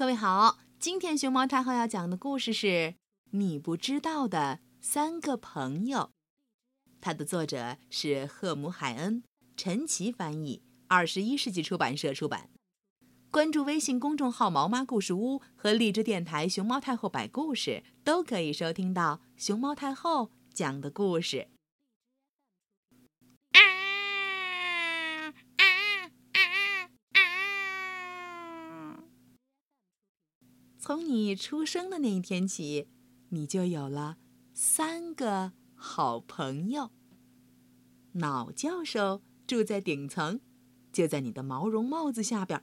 各位好，今天熊猫太后要讲的故事是《你不知道的三个朋友》，它的作者是赫姆海恩，陈奇翻译，二十一世纪出版社出版。关注微信公众号“毛妈故事屋”和荔枝电台“熊猫太后摆故事”，都可以收听到熊猫太后讲的故事。从你出生的那一天起，你就有了三个好朋友。脑教授住在顶层，就在你的毛绒帽子下边。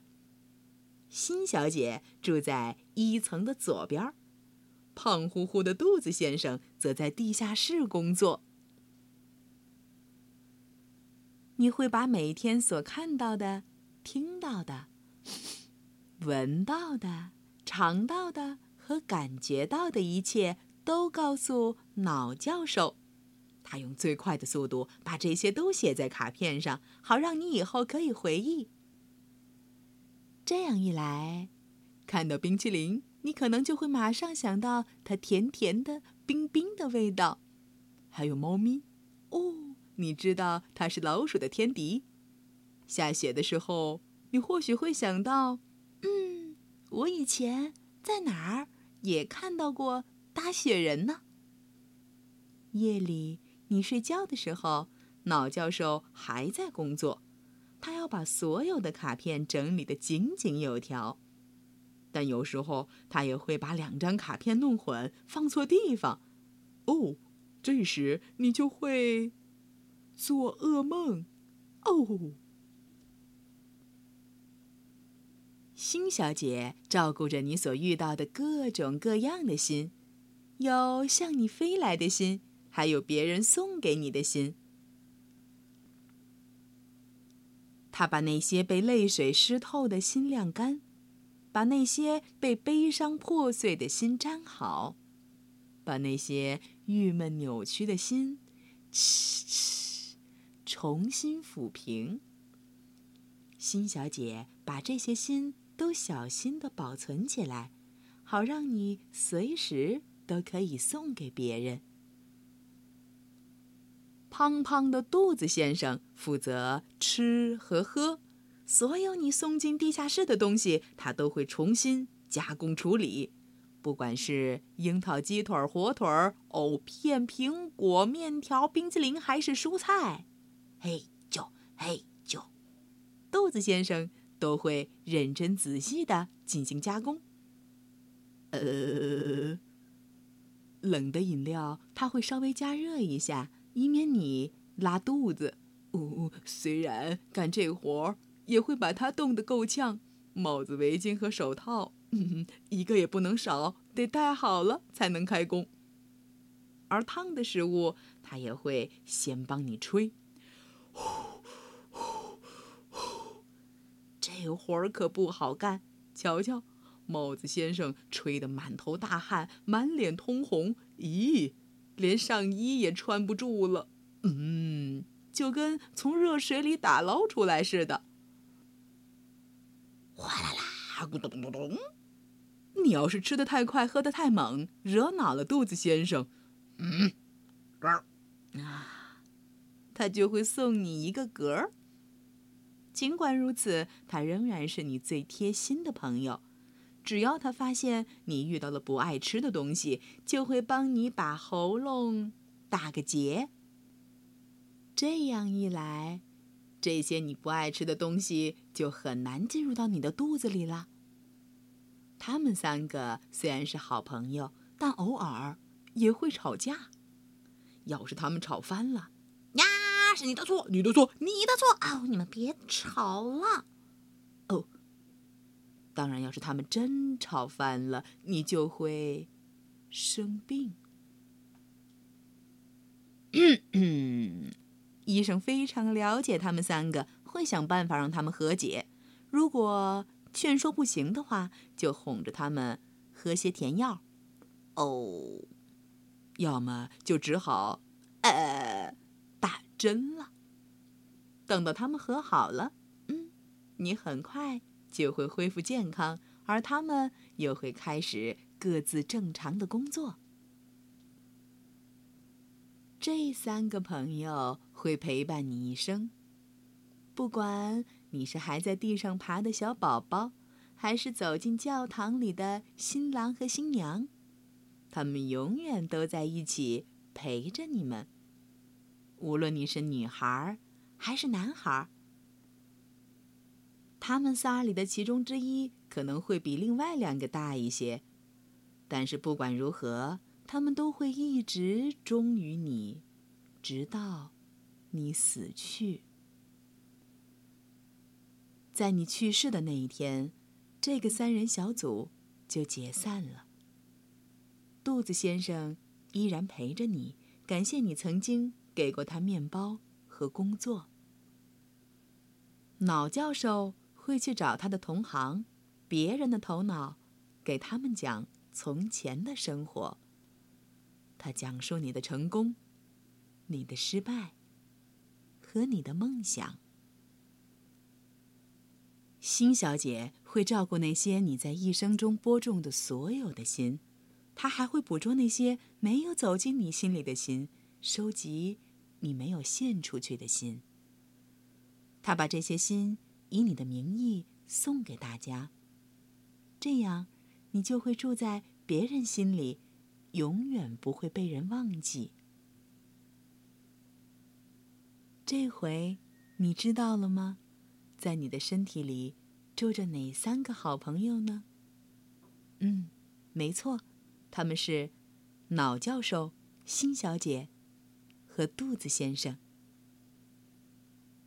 新小姐住在一层的左边，胖乎乎的肚子先生则在地下室工作。你会把每天所看到的、听到的、闻到的。尝到的和感觉到的一切都告诉脑教授，他用最快的速度把这些都写在卡片上，好让你以后可以回忆。这样一来，看到冰淇淋，你可能就会马上想到它甜甜的、冰冰的味道。还有猫咪，哦，你知道它是老鼠的天敌。下雪的时候，你或许会想到，我以前在哪儿也看到过大雪人呢？夜里你睡觉的时候，脑教授还在工作，他要把所有的卡片整理得井井有条。但有时候他也会把两张卡片弄混，放错地方。哦，这时你就会做噩梦。哦。星小姐照顾着你所遇到的各种各样的心，有向你飞来的心，还有别人送给你的心。她把那些被泪水湿透的心晾干，把那些被悲伤破碎的心粘好，把那些郁闷扭曲的心，哧哧，重新抚平。星小姐把这些心。都小心的保存起来，好让你随时都可以送给别人。胖胖的肚子先生负责吃和喝，所有你送进地下室的东西，他都会重新加工处理。不管是樱桃鸡腿、火腿、藕片、苹果、面条、冰淇淋，还是蔬菜，嘿就嘿就，肚子先生。都会认真仔细的进行加工。呃，冷的饮料它会稍微加热一下，以免你拉肚子。哦，虽然干这活儿也会把它冻得够呛，帽子、围巾和手套，嗯，一个也不能少，得戴好了才能开工。而烫的食物，它也会先帮你吹。这活儿可不好干，瞧瞧，帽子先生吹得满头大汗，满脸通红，咦，连上衣也穿不住了，嗯，就跟从热水里打捞出来似的。哗啦啦，咕咚咚咚，你要是吃的太快，喝的太猛，惹恼了肚子先生，嗯，啊，他就会送你一个嗝儿。尽管如此，他仍然是你最贴心的朋友。只要他发现你遇到了不爱吃的东西，就会帮你把喉咙打个结。这样一来，这些你不爱吃的东西就很难进入到你的肚子里了。他们三个虽然是好朋友，但偶尔也会吵架。要是他们吵翻了，是你的错，你的错，你的错！哦，你们别吵了。哦，当然，要是他们真吵翻了，你就会生病。医生非常了解他们三个，会想办法让他们和解。如果劝说不行的话，就哄着他们喝些甜药。哦，要么就只好，呃。真了。等到他们和好了，嗯，你很快就会恢复健康，而他们又会开始各自正常的工作。这三个朋友会陪伴你一生，不管你是还在地上爬的小宝宝，还是走进教堂里的新郎和新娘，他们永远都在一起陪着你们。无论你是女孩还是男孩，他们仨里的其中之一可能会比另外两个大一些，但是不管如何。他们都会一直忠于你，直到你死去。在你去世的那一天，这个三人小组就解散了。肚子先生依然陪着你，感谢你曾经给过他面包和工作。脑教授会去找他的同行，别人的头脑，给他们讲从前的生活。他讲述你的成功、你的失败和你的梦想。辛小姐会照顾那些你在一生中播种的所有的心，她还会捕捉那些没有走进你心里的心，收集你没有献出去的心。他把这些心以你的名义送给大家，这样你就会住在别人心里。永远不会被人忘记。这回你知道了吗？在你的身体里住着哪三个好朋友呢？嗯，没错，他们是脑教授、新小姐和肚子先生。